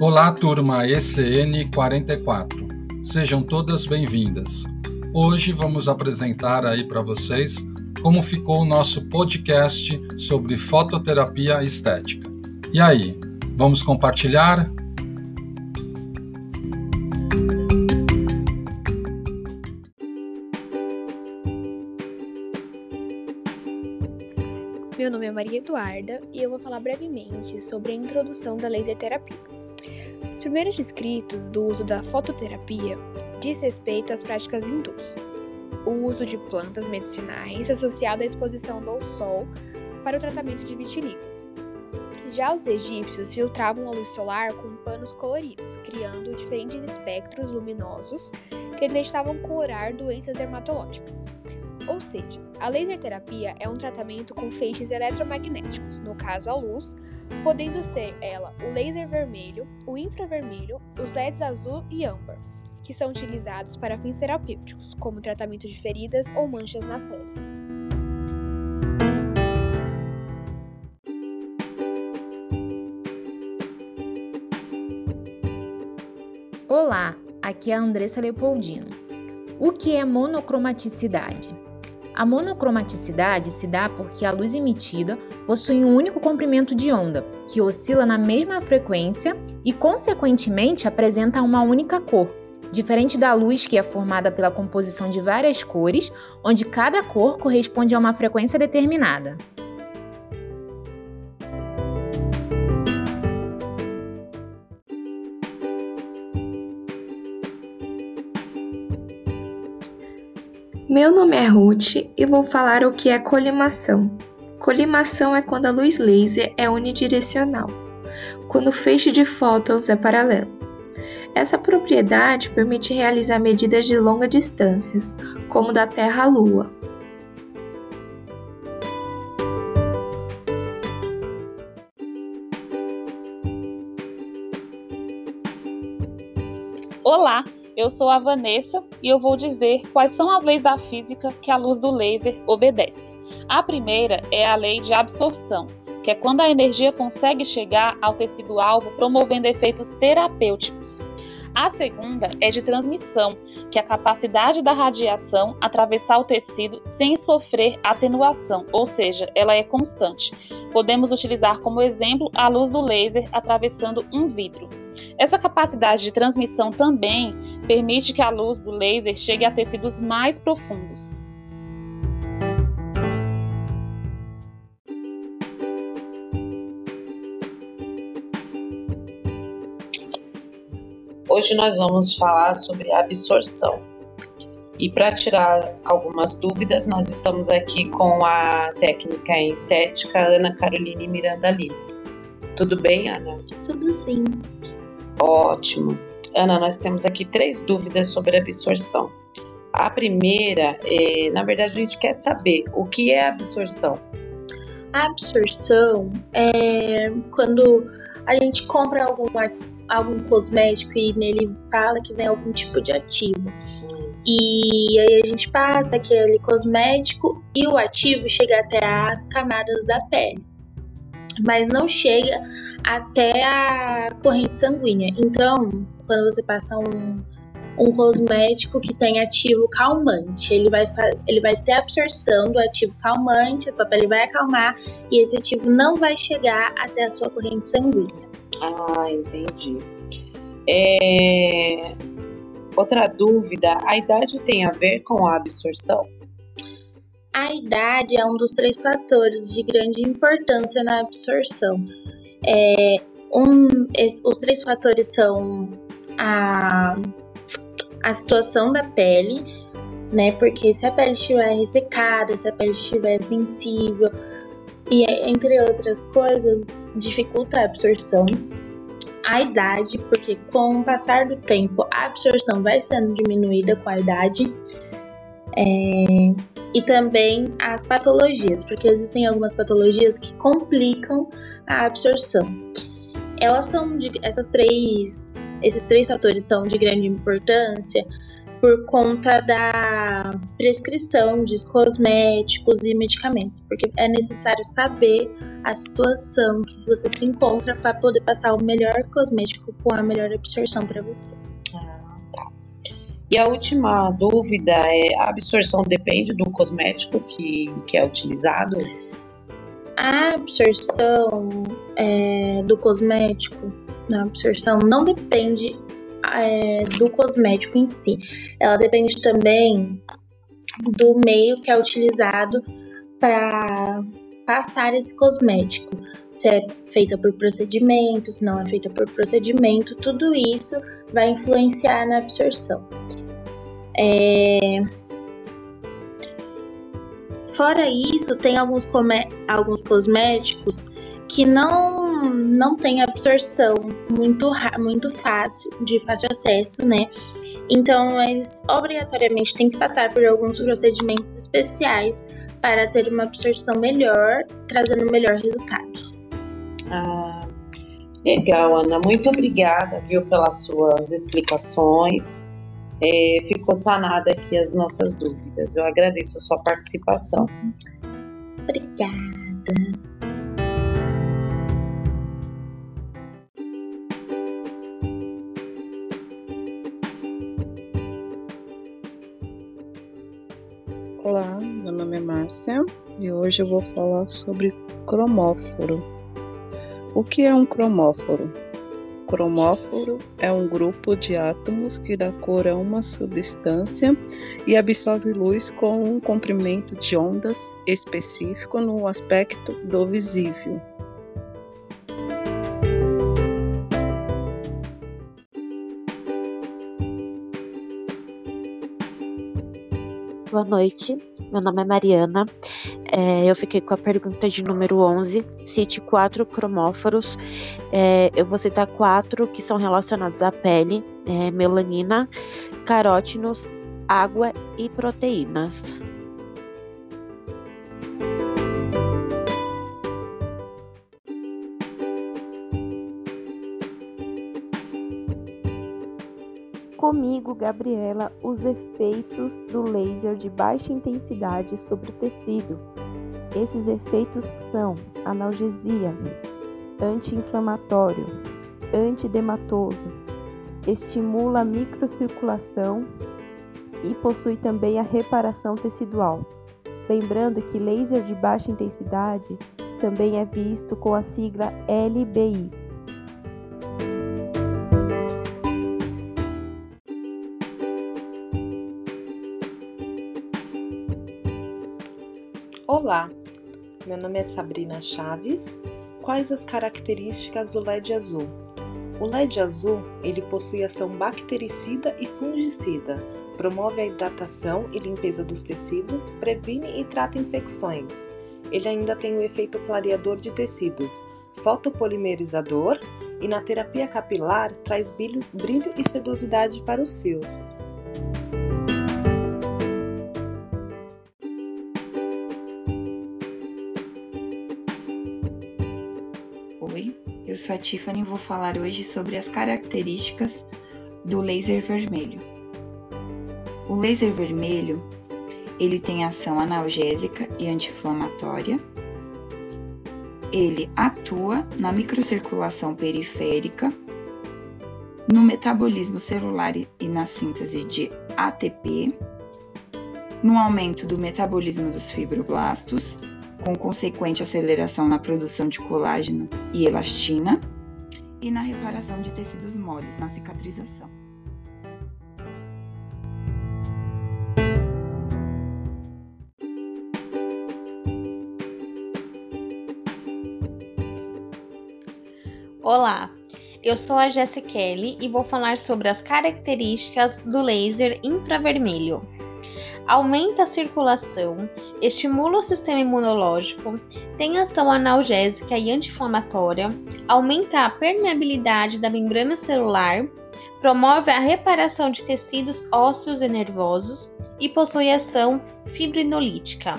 Olá, turma ECN 44. Sejam todas bem-vindas. Hoje vamos apresentar aí para vocês como ficou o nosso podcast sobre fototerapia estética. E aí, vamos compartilhar? Meu nome é Maria Eduarda e eu vou falar brevemente sobre a introdução da laser terapia. Os primeiros escritos do uso da fototerapia diz respeito às práticas hindus, o uso de plantas medicinais associado à exposição ao sol para o tratamento de vitiligo. Já os egípcios filtravam a luz solar com panos coloridos, criando diferentes espectros luminosos que acreditavam curar doenças dermatológicas. Ou seja, a laser terapia é um tratamento com feixes eletromagnéticos, no caso a luz, podendo ser ela o laser vermelho, o infravermelho, os LEDs azul e âmbar, que são utilizados para fins terapêuticos, como tratamento de feridas ou manchas na pele. Olá, aqui é a Andressa Leopoldino. O que é monocromaticidade? A monocromaticidade se dá porque a luz emitida possui um único comprimento de onda, que oscila na mesma frequência e, consequentemente, apresenta uma única cor, diferente da luz que é formada pela composição de várias cores, onde cada cor corresponde a uma frequência determinada. Meu nome é Ruth e vou falar o que é colimação. Colimação é quando a luz laser é unidirecional, quando o feixe de fótons é paralelo. Essa propriedade permite realizar medidas de longa distâncias, como da Terra à Lua. Eu sou a Vanessa e eu vou dizer quais são as leis da física que a luz do laser obedece. A primeira é a lei de absorção, que é quando a energia consegue chegar ao tecido-alvo promovendo efeitos terapêuticos. A segunda é de transmissão, que é a capacidade da radiação atravessar o tecido sem sofrer atenuação, ou seja, ela é constante. Podemos utilizar como exemplo a luz do laser atravessando um vidro. Essa capacidade de transmissão também permite que a luz do laser chegue a tecidos mais profundos. Hoje nós vamos falar sobre absorção. E para tirar algumas dúvidas, nós estamos aqui com a técnica em estética Ana Caroline Miranda Lima. Tudo bem, Ana? Tudo sim. Ótimo. Ana, nós temos aqui três dúvidas sobre absorção. A primeira, é, na verdade, a gente quer saber o que é absorção. A absorção é quando a gente compra algum, algum cosmético e nele fala que vem algum tipo de ativo. E aí a gente passa aquele cosmético e o ativo chega até as camadas da pele mas não chega até a corrente sanguínea. Então, quando você passa um, um cosmético que tem ativo calmante, ele vai, ele vai ter absorção do ativo calmante, a sua pele vai acalmar e esse ativo não vai chegar até a sua corrente sanguínea. Ah, entendi. É... Outra dúvida: a idade tem a ver com a absorção? A idade é um dos três fatores de grande importância na absorção. É, um, os três fatores são a, a situação da pele, né? Porque se a pele estiver ressecada, se a pele estiver sensível, e entre outras coisas, dificulta a absorção. A idade, porque com o passar do tempo a absorção vai sendo diminuída com a idade. É, e também as patologias, porque existem algumas patologias que complicam a absorção. Elas são de, essas três, esses três fatores são de grande importância por conta da prescrição de cosméticos e medicamentos, porque é necessário saber a situação que você se encontra para poder passar o melhor cosmético com a melhor absorção para você. Ah, tá. E a última dúvida é: a absorção depende do cosmético que, que é utilizado? A absorção é, do cosmético, a absorção não depende é, do cosmético em si. Ela depende também do meio que é utilizado para passar esse cosmético. Se é feita por procedimento, se não é feita por procedimento, tudo isso vai influenciar na absorção. É... Fora isso, tem alguns, alguns cosméticos que não, não tem absorção muito, muito fácil, de fácil acesso, né? Então, eles obrigatoriamente têm que passar por alguns procedimentos especiais para ter uma absorção melhor, trazendo melhor resultado. Ah, legal, Ana. Muito obrigada, viu, pelas suas explicações. É, ficou sanada aqui as nossas dúvidas. Eu agradeço a sua participação. Obrigada. Olá, meu nome é Márcia e hoje eu vou falar sobre cromóforo. O que é um cromóforo? Cromóforo é um grupo de átomos que dá cor a uma substância e absorve luz com um comprimento de ondas específico no aspecto do visível. Boa noite, meu nome é Mariana. É, eu fiquei com a pergunta de número 11. Cite quatro cromóforos. É, eu vou citar quatro que são relacionados à pele: é, melanina, carótinos, água e proteínas. Gabriela, os efeitos do laser de baixa intensidade sobre o tecido. Esses efeitos são analgesia, anti-inflamatório, antidematoso, estimula a microcirculação e possui também a reparação tecidual. Lembrando que laser de baixa intensidade também é visto com a sigla LBI. Olá, meu nome é Sabrina Chaves. Quais as características do LED azul? O LED azul, ele possui ação bactericida e fungicida, promove a hidratação e limpeza dos tecidos, previne e trata infecções. Ele ainda tem o efeito clareador de tecidos, fotopolimerizador e na terapia capilar traz brilho, brilho e sedosidade para os fios. Sou a Tiffany e vou falar hoje sobre as características do laser vermelho. O laser vermelho, ele tem ação analgésica e anti-inflamatória. Ele atua na microcirculação periférica, no metabolismo celular e na síntese de ATP, no aumento do metabolismo dos fibroblastos, com consequente aceleração na produção de colágeno e elastina, e na reparação de tecidos moles, na cicatrização. Olá, eu sou a Jessie Kelly e vou falar sobre as características do laser infravermelho aumenta a circulação, estimula o sistema imunológico, tem ação analgésica e anti-inflamatória, aumenta a permeabilidade da membrana celular, promove a reparação de tecidos ósseos e nervosos e possui ação fibrinolítica.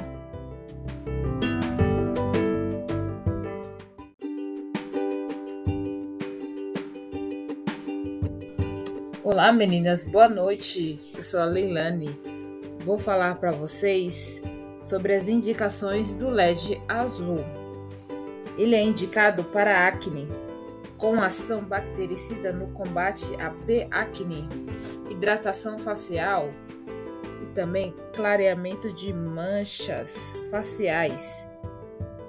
Olá meninas, boa noite. eu sou a Leilani. Vou falar para vocês sobre as indicações do LED azul. Ele é indicado para acne, com ação bactericida no combate à P-acne, hidratação facial e também clareamento de manchas faciais,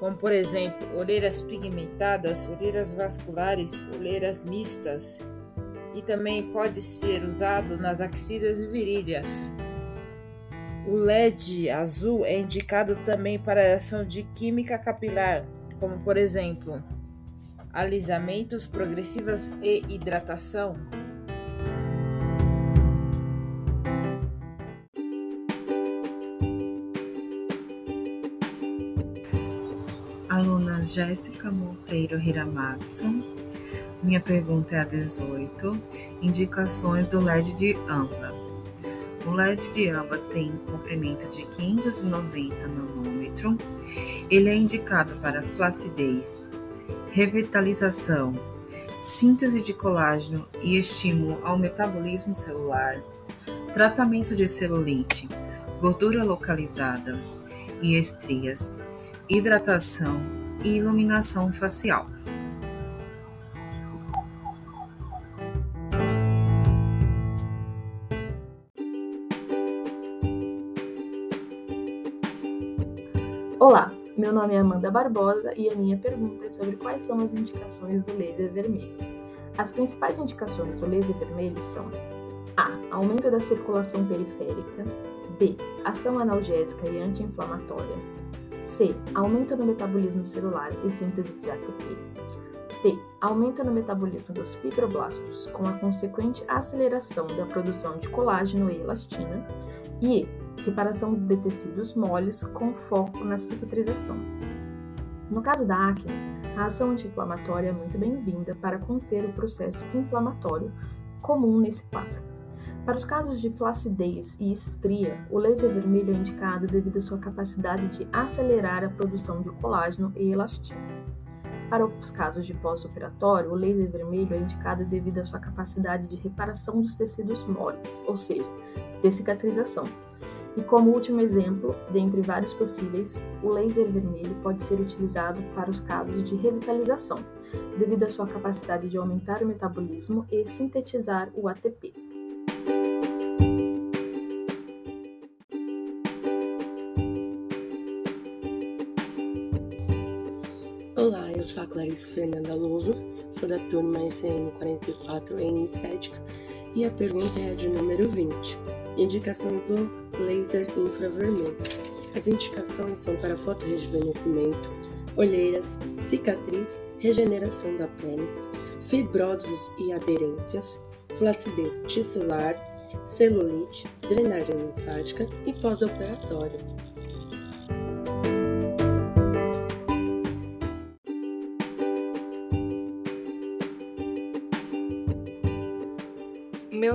como por exemplo olheiras pigmentadas, olheiras vasculares, olheiras mistas e também pode ser usado nas axilas e virilhas. O LED azul é indicado também para a ação de química capilar, como por exemplo, alisamentos progressivas e hidratação. Aluna Jéssica Monteiro Hiramatsu minha pergunta é a 18. Indicações do LED de AMBA. O LED de AMBA tem comprimento de 590 nanômetro. Ele é indicado para flacidez, revitalização, síntese de colágeno e estímulo ao metabolismo celular, tratamento de celulite, gordura localizada e estrias, hidratação e iluminação facial. Meu nome é Amanda Barbosa e a minha pergunta é sobre quais são as indicações do laser vermelho. As principais indicações do laser vermelho são A. Aumento da circulação periférica. B. Ação analgésica e anti-inflamatória. C. Aumento no metabolismo celular e síntese de ATP. D. Aumento no metabolismo dos fibroblastos, com a consequente aceleração da produção de colágeno e elastina. E reparação de tecidos moles com foco na cicatrização. No caso da acne, a ação anti-inflamatória é muito bem-vinda para conter o processo inflamatório comum nesse quadro. Para os casos de flacidez e estria, o laser vermelho é indicado devido à sua capacidade de acelerar a produção de colágeno e elastina. Para os casos de pós-operatório, o laser vermelho é indicado devido à sua capacidade de reparação dos tecidos moles, ou seja, de cicatrização, e como último exemplo, dentre vários possíveis, o laser vermelho pode ser utilizado para os casos de revitalização, devido à sua capacidade de aumentar o metabolismo e sintetizar o ATP. Olá, eu sou a Clarice Fernanda Luso, sou da turma SN 44 em Estética e a pergunta é a de número 20. Indicações do laser infravermelho. As indicações são para fotorrejuvenescimento, olheiras, cicatriz, regeneração da pele, fibroses e aderências, flacidez tissular, celulite, drenagem linfática e pós-operatório.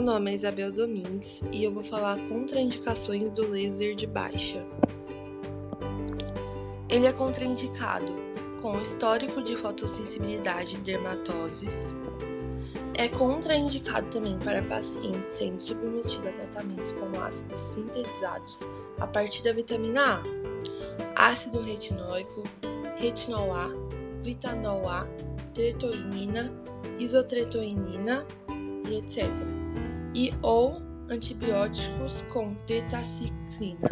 Nome é Isabel Domingues e eu vou falar contraindicações do laser de baixa. Ele é contraindicado com histórico de fotossensibilidade e dermatoses. É contraindicado também para pacientes sendo submetidos a tratamento com ácidos sintetizados a partir da vitamina A, ácido retinóico, retinol A, vitanol A, tretoinina, isotretoinina e etc e ou antibióticos com tetraciclina.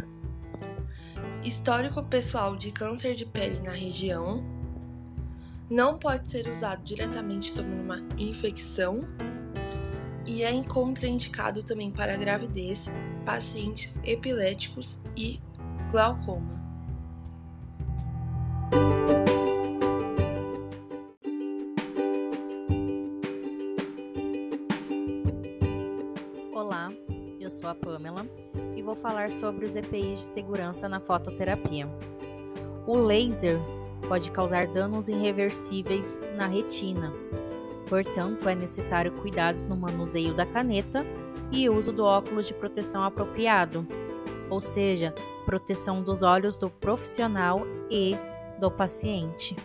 Histórico pessoal de câncer de pele na região. Não pode ser usado diretamente sobre uma infecção e é contraindicado também para gravidez, pacientes epiléticos e glaucoma. Falar sobre os EPIs de segurança na fototerapia. O laser pode causar danos irreversíveis na retina, portanto, é necessário cuidados no manuseio da caneta e uso do óculos de proteção apropriado, ou seja, proteção dos olhos do profissional e do paciente.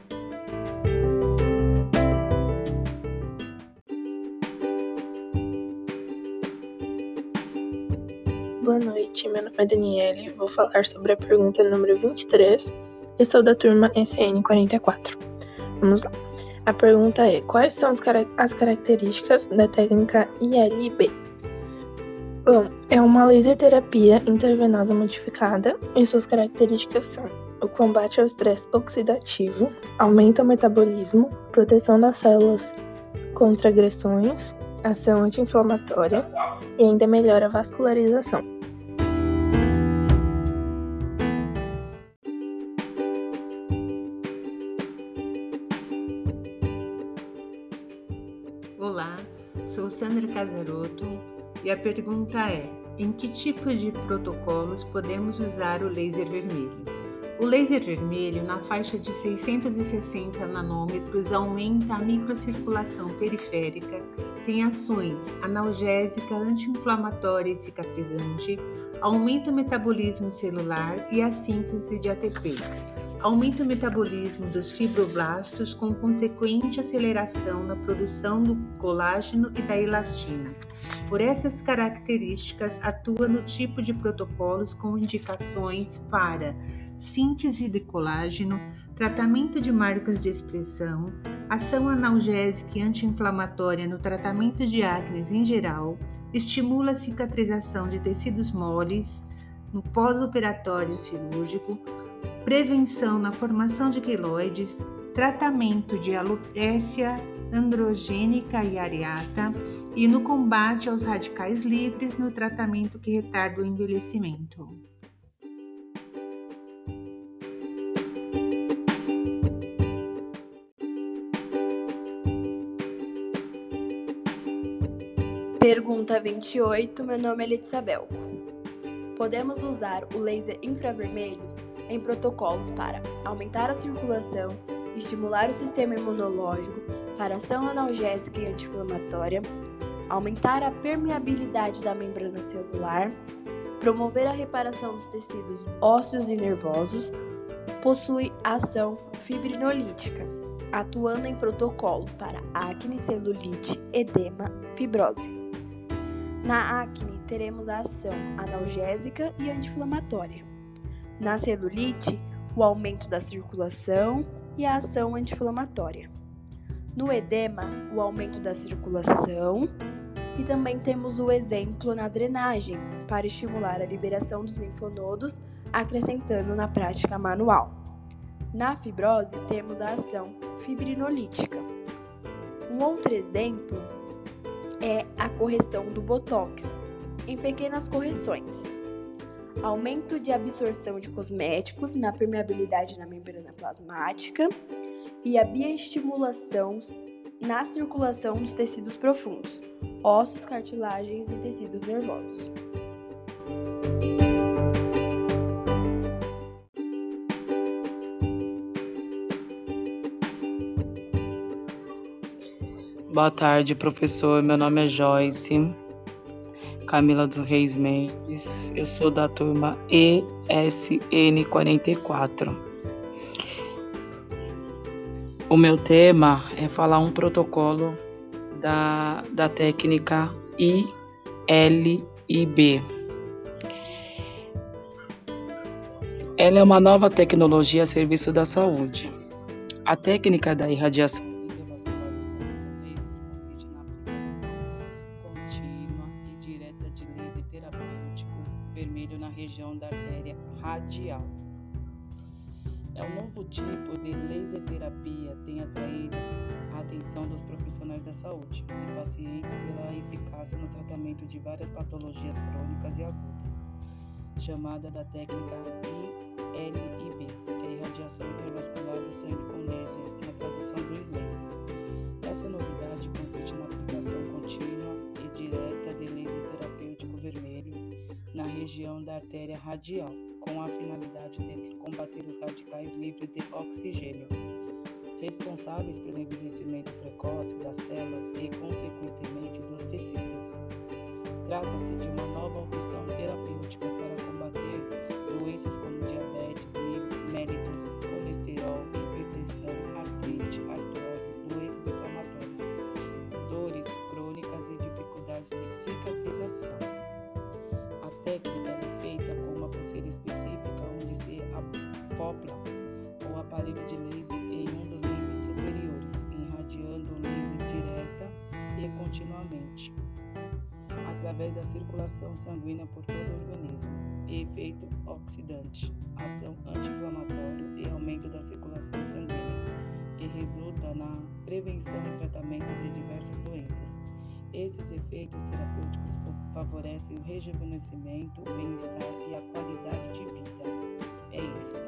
Noite, meu nome é Daniele, vou falar sobre a pergunta número 23 e sou da turma SN44. Vamos lá. A pergunta é: quais são as características da técnica ILB? Bom, é uma laser terapia intravenosa modificada e suas características são o combate ao estresse oxidativo, aumenta o metabolismo, proteção das células contra agressões, ação anti-inflamatória e ainda melhora a vascularização. Sou Sandra Casaroto e a pergunta é: em que tipo de protocolos podemos usar o laser vermelho? O laser vermelho, na faixa de 660 nanômetros, aumenta a microcirculação periférica, tem ações analgésica, anti-inflamatória e cicatrizante, aumenta o metabolismo celular e a síntese de ATP. Aumenta o metabolismo dos fibroblastos com consequente aceleração na produção do colágeno e da elastina. Por essas características, atua no tipo de protocolos com indicações para síntese de colágeno, tratamento de marcas de expressão, ação analgésica e anti-inflamatória no tratamento de acne em geral, estimula a cicatrização de tecidos moles no pós-operatório cirúrgico, prevenção na formação de queloides, tratamento de alopécia androgênica e areata e no combate aos radicais livres no tratamento que retarda o envelhecimento. Pergunta 28. Meu nome é Letícia Belco. Podemos usar o laser infravermelhos em protocolos para aumentar a circulação, estimular o sistema imunológico, para ação analgésica e anti-inflamatória, aumentar a permeabilidade da membrana celular, promover a reparação dos tecidos ósseos e nervosos, possui ação fibrinolítica, atuando em protocolos para acne, celulite, edema, fibrose. Na acne, teremos a ação analgésica e anti-inflamatória. Na celulite, o aumento da circulação e a ação anti-inflamatória. No edema, o aumento da circulação e também temos o exemplo na drenagem, para estimular a liberação dos linfonodos, acrescentando na prática manual. Na fibrose, temos a ação fibrinolítica. Um outro exemplo é a correção do botox, em pequenas correções. Aumento de absorção de cosméticos na permeabilidade na membrana plasmática e a bioestimulação na circulação dos tecidos profundos, ossos, cartilagens e tecidos nervosos. Boa tarde, professor. Meu nome é Joyce Camila dos Reis Mendes. Eu sou da turma ESN44. O meu tema é falar um protocolo da, da técnica ILIB. Ela é uma nova tecnologia a serviço da saúde. A técnica da irradiação região da artéria radial, com a finalidade de combater os radicais livres de oxigênio, responsáveis pelo envelhecimento precoce das células e, consequentemente, dos tecidos. Trata-se de uma nova opção terapêutica para combater doenças como diabetes, circulação sanguínea por todo o organismo, e efeito oxidante, ação anti-inflamatório e aumento da circulação sanguínea, que resulta na prevenção e tratamento de diversas doenças. Esses efeitos terapêuticos favorecem o rejuvenescimento, o bem-estar e a qualidade de vida. É isso.